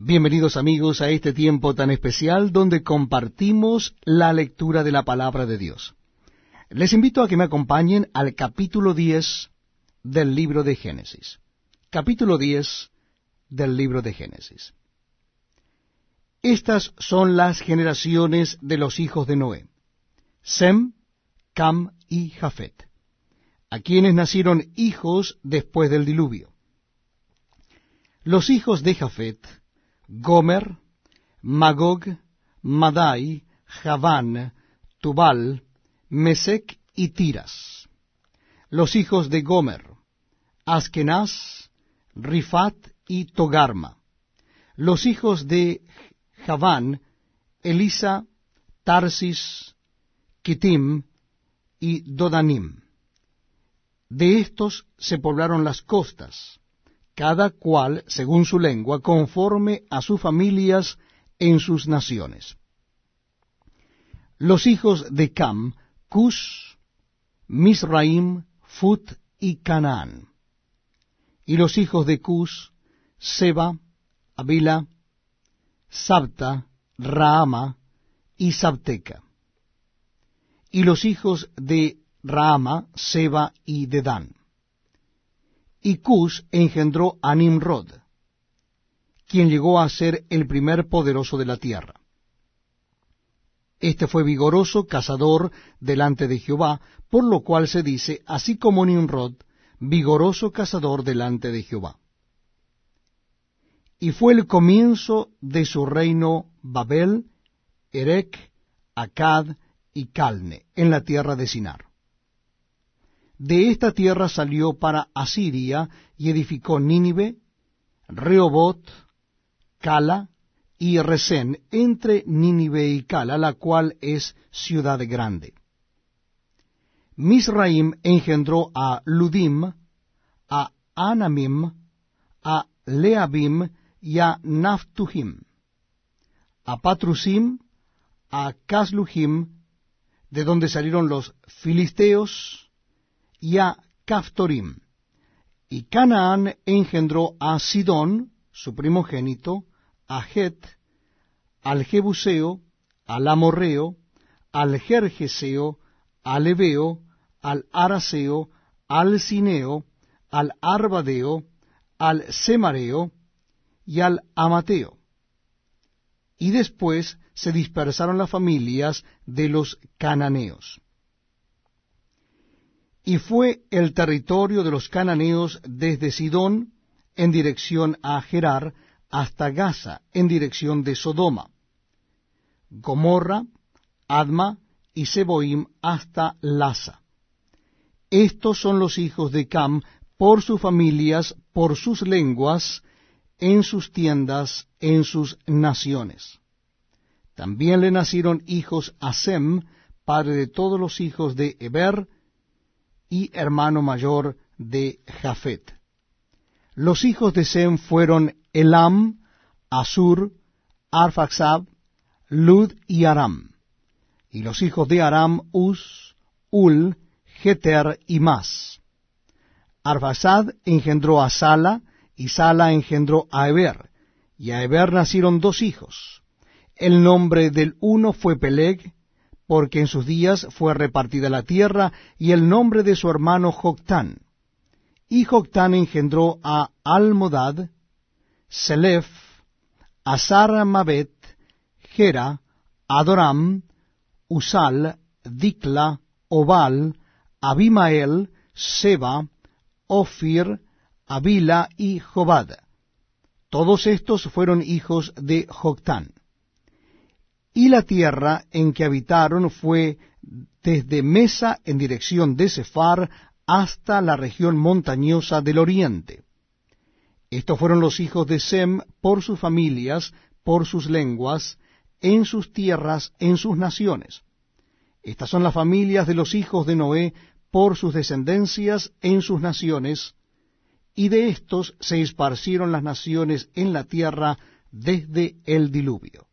Bienvenidos amigos a este tiempo tan especial donde compartimos la lectura de la palabra de Dios. Les invito a que me acompañen al capítulo 10 del libro de Génesis. Capítulo 10 del libro de Génesis. Estas son las generaciones de los hijos de Noé. Sem, Cam y Jafet, a quienes nacieron hijos después del diluvio. Los hijos de Jafet, Gomer, Magog, Madai, Javán, Tubal, Mesec y Tiras. Los hijos de Gomer, Askenaz, Rifat y Togarma. Los hijos de Javán, Elisa, Tarsis, Kitim y Dodanim. De estos se poblaron las costas, cada cual según su lengua, conforme a sus familias en sus naciones. Los hijos de Cam, Cus, Misraim, Fut y Canaán. Y los hijos de Cus, Seba, Abila, Sabta, Raama y Sabteca. Y los hijos de Raama, Seba y Dedán y Cus engendró a Nimrod, quien llegó a ser el primer poderoso de la tierra. Este fue vigoroso cazador delante de Jehová, por lo cual se dice, así como Nimrod, vigoroso cazador delante de Jehová. Y fue el comienzo de su reino Babel, Erec, Acad y Calne, en la tierra de Sinar. De esta tierra salió para Asiria y edificó Nínive, Rehobot, Cala y Resén, entre Nínive y Cala, la cual es ciudad grande. Misraim engendró a Ludim, a Anamim, a Leabim y a Naftuhim, a Patrusim, a Casluhim, de donde salieron los filisteos, y a Caftorim. Y Canaán engendró a Sidón, su primogénito, a Het, al Jebuseo, al Amorreo, al Jerjeseo, al Ebeo, al Araseo, al Cineo, al Arbadeo, al Semareo y al Amateo. Y después se dispersaron las familias de los cananeos y fue el territorio de los cananeos desde Sidón en dirección a Gerar hasta Gaza en dirección de Sodoma, Gomorra, Adma y Seboim hasta Lasa. Estos son los hijos de Cam por sus familias, por sus lenguas, en sus tiendas, en sus naciones. También le nacieron hijos a Sem, padre de todos los hijos de Eber, y hermano mayor de Jafet. Los hijos de Sem fueron Elam, Asur, Arfaxab, Lud y Aram. Y los hijos de Aram, Uz, Ul, Geter y Mas. Arfaxad engendró a Sala, y Sala engendró a Eber, y a Eber nacieron dos hijos. El nombre del uno fue Peleg, porque en sus días fue repartida la tierra, y el nombre de su hermano Joctán. Y Joctán engendró a Almodad, Selef, Mabet, Gera, Adoram, Usal, Dikla, Obal, Abimael, Seba, Ofir, Abila y Jobad. Todos estos fueron hijos de Joctán y la tierra en que habitaron fue desde Mesa en dirección de Sefar hasta la región montañosa del oriente. Estos fueron los hijos de Sem por sus familias, por sus lenguas, en sus tierras, en sus naciones. Estas son las familias de los hijos de Noé por sus descendencias en sus naciones, y de estos se esparcieron las naciones en la tierra desde el diluvio.